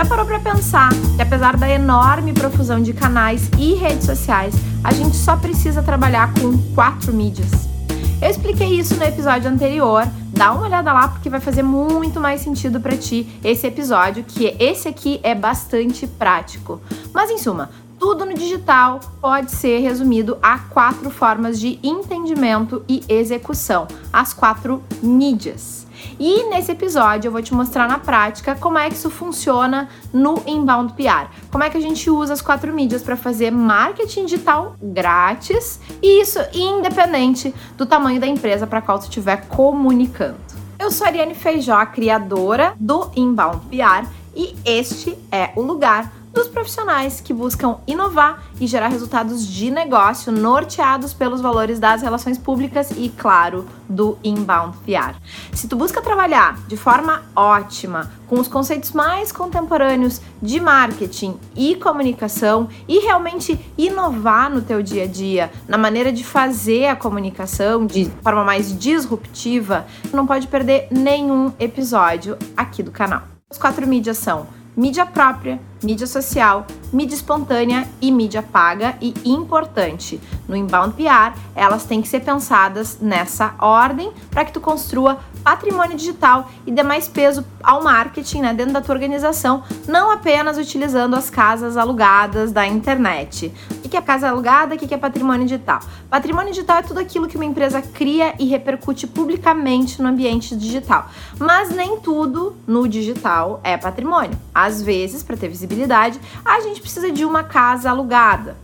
Já parou para pensar que apesar da enorme profusão de canais e redes sociais, a gente só precisa trabalhar com quatro mídias? Eu expliquei isso no episódio anterior. Dá uma olhada lá porque vai fazer muito mais sentido para ti esse episódio, que esse aqui é bastante prático. Mas em suma, tudo no digital pode ser resumido a quatro formas de entendimento e execução, as quatro mídias. E nesse episódio eu vou te mostrar na prática como é que isso funciona no Inbound PR. Como é que a gente usa as quatro mídias para fazer marketing digital grátis e isso independente do tamanho da empresa para qual tu estiver comunicando. Eu sou a Ariane Feijó, criadora do Inbound PR e este é o lugar dos profissionais que buscam inovar e gerar resultados de negócio norteados pelos valores das relações públicas e, claro, do inbound PR. Se tu busca trabalhar de forma ótima com os conceitos mais contemporâneos de marketing e comunicação e realmente inovar no teu dia a dia, na maneira de fazer a comunicação de forma mais disruptiva, não pode perder nenhum episódio aqui do canal. As quatro mídias são mídia própria, mídia social, mídia espontânea e mídia paga e importante. No inbound PR, elas têm que ser pensadas nessa ordem para que tu construa patrimônio digital e dê mais peso ao marketing né, dentro da tua organização, não apenas utilizando as casas alugadas da internet. Que é casa alugada? O que é patrimônio digital? Patrimônio digital é tudo aquilo que uma empresa cria e repercute publicamente no ambiente digital. Mas nem tudo no digital é patrimônio. Às vezes, para ter visibilidade, a gente precisa de uma casa alugada.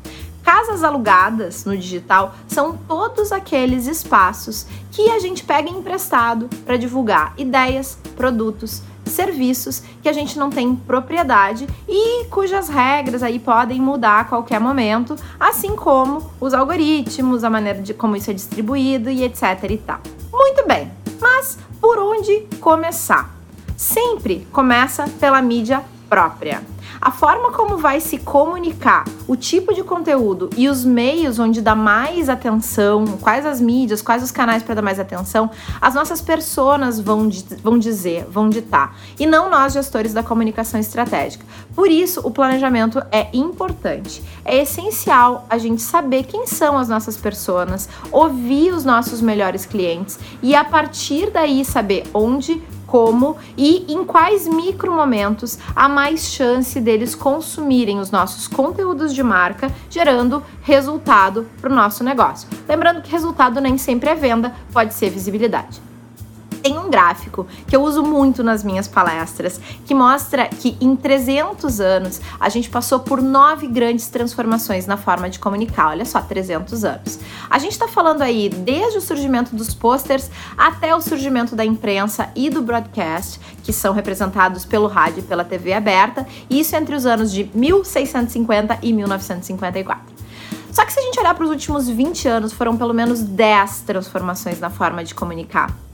Casas alugadas no digital são todos aqueles espaços que a gente pega emprestado para divulgar ideias, produtos, serviços que a gente não tem propriedade e cujas regras aí podem mudar a qualquer momento, assim como os algoritmos, a maneira de como isso é distribuído e etc e tal. Muito bem, mas por onde começar? Sempre começa pela mídia própria. A forma como vai se comunicar, o tipo de conteúdo e os meios onde dá mais atenção, quais as mídias, quais os canais para dar mais atenção, as nossas personas vão, vão dizer, vão ditar, e não nós gestores da comunicação estratégica. Por isso, o planejamento é importante. É essencial a gente saber quem são as nossas personas, ouvir os nossos melhores clientes e a partir daí saber onde, como e em quais micromomentos há mais chance deles consumirem os nossos conteúdos de marca, gerando resultado para o nosso negócio. Lembrando que resultado nem sempre é venda, pode ser visibilidade tem um gráfico que eu uso muito nas minhas palestras, que mostra que em 300 anos a gente passou por nove grandes transformações na forma de comunicar. Olha só, 300 anos. A gente está falando aí desde o surgimento dos posters até o surgimento da imprensa e do broadcast, que são representados pelo rádio e pela TV aberta, isso entre os anos de 1650 e 1954. Só que se a gente olhar para os últimos 20 anos, foram pelo menos 10 transformações na forma de comunicar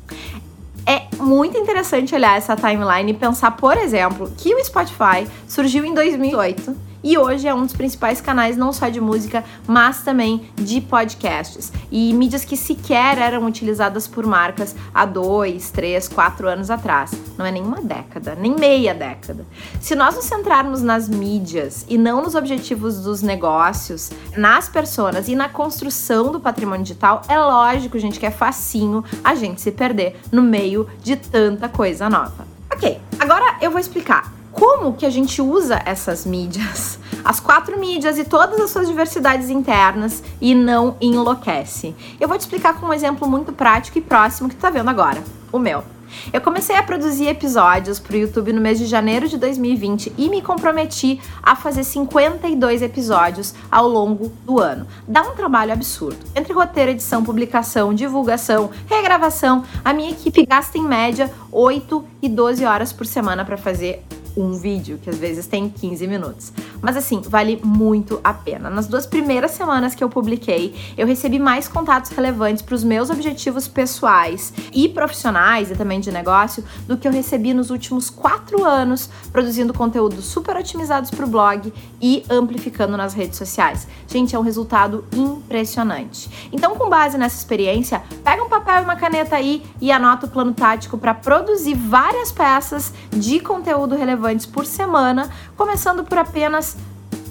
é muito interessante olhar essa timeline e pensar, por exemplo, que o Spotify surgiu em 2008 e hoje é um dos principais canais não só de música, mas também de podcasts e mídias que sequer eram utilizadas por marcas há dois, três, quatro anos atrás. Não é nenhuma década, nem meia década. Se nós nos centrarmos nas mídias e não nos objetivos dos negócios, nas pessoas e na construção do patrimônio digital, é lógico, gente, que é facinho a gente se perder no meio de tanta coisa nova. Ok, agora eu vou explicar como que a gente usa essas mídias, as quatro mídias e todas as suas diversidades internas e não enlouquece. Eu vou te explicar com um exemplo muito prático e próximo que tu tá vendo agora, o meu. Eu comecei a produzir episódios para o YouTube no mês de janeiro de 2020 e me comprometi a fazer 52 episódios ao longo do ano. Dá um trabalho absurdo. Entre roteiro, edição, publicação, divulgação, regravação, a minha equipe gasta em média 8 e 12 horas por semana para fazer um vídeo, que às vezes tem 15 minutos. Mas assim, vale muito a pena. Nas duas primeiras semanas que eu publiquei, eu recebi mais contatos relevantes para os meus objetivos pessoais e profissionais e também de negócio do que eu recebi nos últimos quatro anos produzindo conteúdos super otimizados para o blog e amplificando nas redes sociais. Gente, é um resultado impressionante. Então, com base nessa experiência, pega um papel e uma caneta aí e anota o plano tático para produzir várias peças de conteúdo relevantes por semana, começando por apenas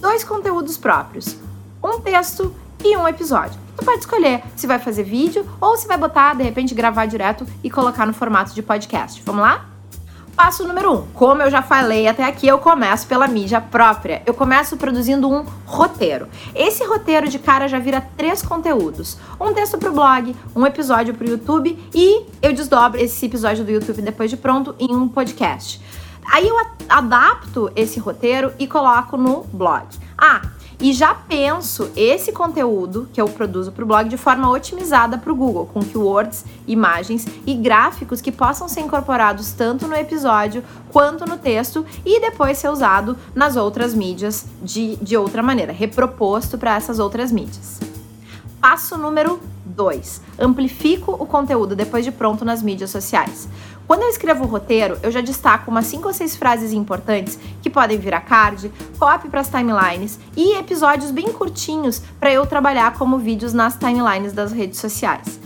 dois conteúdos próprios: um texto e um episódio. Tu pode escolher se vai fazer vídeo ou se vai botar, de repente, gravar direto e colocar no formato de podcast. Vamos lá? Passo número um. Como eu já falei até aqui, eu começo pela mídia própria. Eu começo produzindo um roteiro. Esse roteiro de cara já vira três conteúdos: um texto para o blog, um episódio para o YouTube e eu desdobro esse episódio do YouTube depois de pronto em um podcast. Aí eu adapto esse roteiro e coloco no blog. Ah, e já penso esse conteúdo que eu produzo para o blog de forma otimizada para o Google, com keywords, imagens e gráficos que possam ser incorporados tanto no episódio quanto no texto e depois ser usado nas outras mídias de, de outra maneira, reproposto para essas outras mídias. Passo número 2. Amplifico o conteúdo depois de pronto nas mídias sociais. Quando eu escrevo o roteiro, eu já destaco umas 5 ou 6 frases importantes que podem virar card, copy para as timelines e episódios bem curtinhos para eu trabalhar como vídeos nas timelines das redes sociais.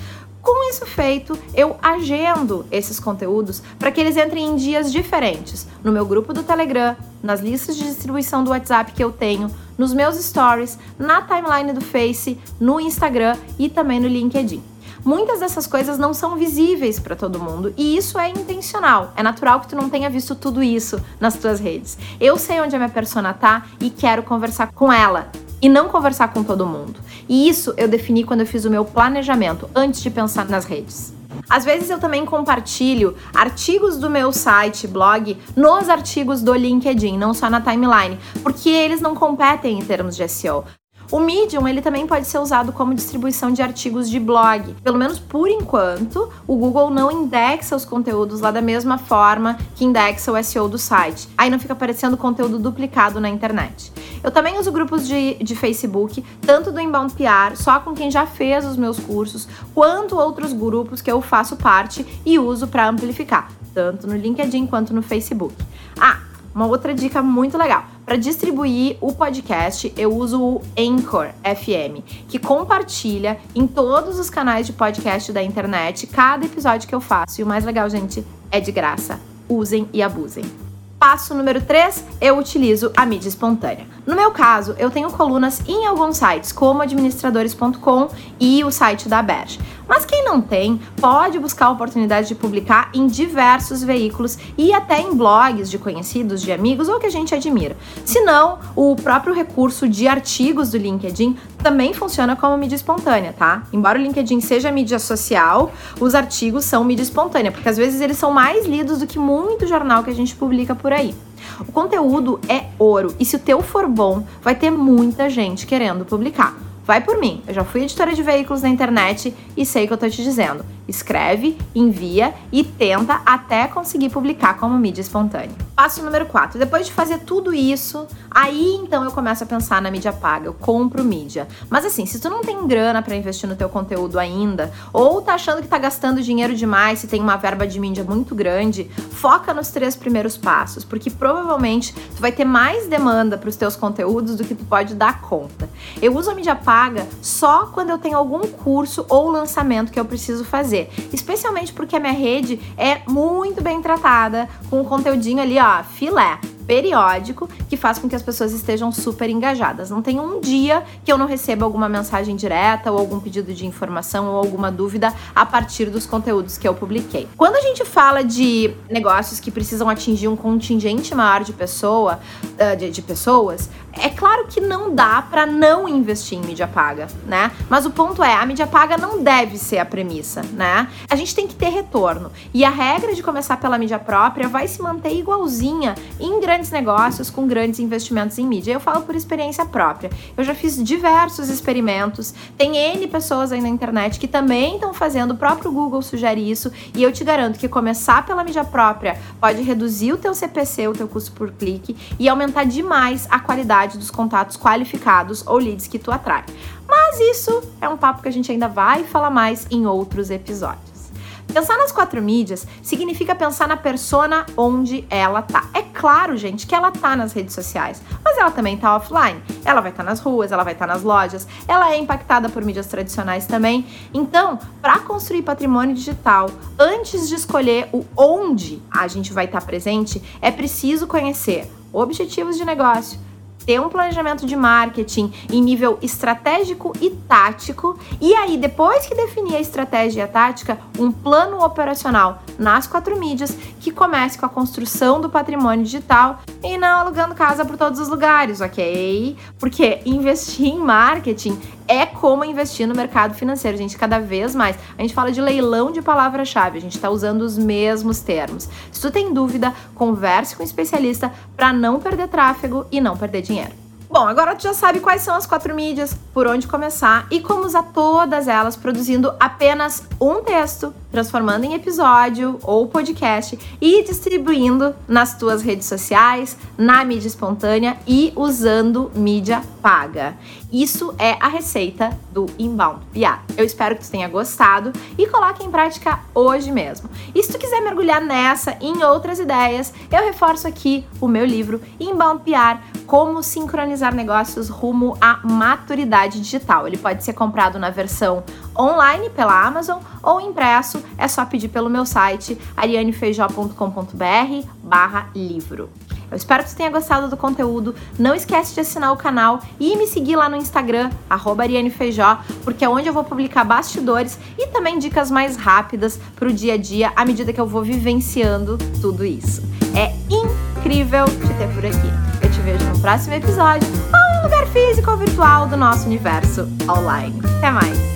Com isso feito, eu agendo esses conteúdos para que eles entrem em dias diferentes, no meu grupo do Telegram, nas listas de distribuição do WhatsApp que eu tenho, nos meus stories, na timeline do Face, no Instagram e também no LinkedIn. Muitas dessas coisas não são visíveis para todo mundo e isso é intencional. É natural que tu não tenha visto tudo isso nas tuas redes. Eu sei onde a minha persona tá e quero conversar com ela e não conversar com todo mundo. E isso eu defini quando eu fiz o meu planejamento antes de pensar nas redes. Às vezes eu também compartilho artigos do meu site, blog, nos artigos do LinkedIn, não só na timeline, porque eles não competem em termos de SEO. O Medium ele também pode ser usado como distribuição de artigos de blog. Pelo menos por enquanto, o Google não indexa os conteúdos lá da mesma forma que indexa o SEO do site. Aí não fica aparecendo conteúdo duplicado na internet. Eu também uso grupos de, de Facebook, tanto do Inbound PR, só com quem já fez os meus cursos, quanto outros grupos que eu faço parte e uso para amplificar, tanto no LinkedIn quanto no Facebook. Ah, uma outra dica muito legal. Para distribuir o podcast, eu uso o Anchor FM, que compartilha em todos os canais de podcast da internet cada episódio que eu faço. E o mais legal, gente, é de graça. Usem e abusem. Passo número 3, eu utilizo a mídia espontânea. No meu caso, eu tenho colunas em alguns sites, como administradores.com e o site da Berge. Mas quem não tem, pode buscar a oportunidade de publicar em diversos veículos e até em blogs de conhecidos, de amigos ou que a gente admira. Se não, o próprio recurso de artigos do LinkedIn também funciona como mídia espontânea, tá? Embora o LinkedIn seja mídia social, os artigos são mídia espontânea, porque às vezes eles são mais lidos do que muito jornal que a gente publica por aí. O conteúdo é ouro e se o teu for bom, vai ter muita gente querendo publicar. Vai por mim, eu já fui editora de veículos na internet e sei o que eu tô te dizendo. Escreve, envia e tenta até conseguir publicar como mídia espontânea. Passo número 4. Depois de fazer tudo isso, aí então eu começo a pensar na mídia paga, eu compro mídia. Mas assim, se tu não tem grana para investir no teu conteúdo ainda, ou tá achando que tá gastando dinheiro demais, se tem uma verba de mídia muito grande, foca nos três primeiros passos, porque provavelmente tu vai ter mais demanda para os teus conteúdos do que tu pode dar conta. Eu uso a mídia paga só quando eu tenho algum curso ou lançamento que eu preciso fazer, especialmente porque a minha rede é muito bem tratada, com o conteúdinho ali, ó, filé periódico que faz com que as pessoas estejam super engajadas. Não tem um dia que eu não receba alguma mensagem direta ou algum pedido de informação ou alguma dúvida a partir dos conteúdos que eu publiquei. Quando a gente fala de negócios que precisam atingir um contingente maior de pessoa, de, de pessoas, é claro que não dá para não investir em mídia paga, né? Mas o ponto é, a mídia paga não deve ser a premissa, né? A gente tem que ter retorno. E a regra de começar pela mídia própria vai se manter igualzinha em grande grandes negócios com grandes investimentos em mídia. Eu falo por experiência própria. Eu já fiz diversos experimentos, tem N pessoas aí na internet que também estão fazendo, o próprio Google sugere isso, e eu te garanto que começar pela mídia própria pode reduzir o teu CPC, o teu custo por clique, e aumentar demais a qualidade dos contatos qualificados ou leads que tu atrai. Mas isso é um papo que a gente ainda vai falar mais em outros episódios. Pensar nas quatro mídias significa pensar na persona onde ela tá. É claro, gente, que ela tá nas redes sociais, mas ela também tá offline. Ela vai estar tá nas ruas, ela vai estar tá nas lojas, ela é impactada por mídias tradicionais também. Então, para construir patrimônio digital, antes de escolher o onde a gente vai estar tá presente, é preciso conhecer objetivos de negócio, ter um planejamento de marketing em nível estratégico e tático, e aí, depois que definir a estratégia e a tática, um plano operacional nas quatro mídias que comece com a construção do patrimônio digital e não alugando casa por todos os lugares, ok? Porque investir em marketing é como investir no mercado financeiro, gente, cada vez mais. A gente fala de leilão de palavra-chave, a gente está usando os mesmos termos. Se tu tem dúvida, converse com um especialista para não perder tráfego e não perder dinheiro. Bom, agora tu já sabe quais são as quatro mídias, por onde começar e como usar todas elas produzindo apenas um texto, transformando em episódio ou podcast e distribuindo nas tuas redes sociais, na mídia espontânea e usando mídia paga. Isso é a receita do Inbound PR. Eu espero que tu tenha gostado e coloque em prática hoje mesmo. E se tu quiser mergulhar nessa e em outras ideias, eu reforço aqui o meu livro Inbound PR como sincronizar negócios rumo à maturidade digital. Ele pode ser comprado na versão online pela Amazon ou impresso, é só pedir pelo meu site arianefeijó.com.br barra livro. Eu espero que você tenha gostado do conteúdo. Não esquece de assinar o canal e me seguir lá no Instagram, arianefeijó, porque é onde eu vou publicar bastidores e também dicas mais rápidas para o dia a dia, à medida que eu vou vivenciando tudo isso. É incrível te ter por aqui vejo no próximo episódio ou em um lugar físico ou virtual do nosso universo online. Até mais!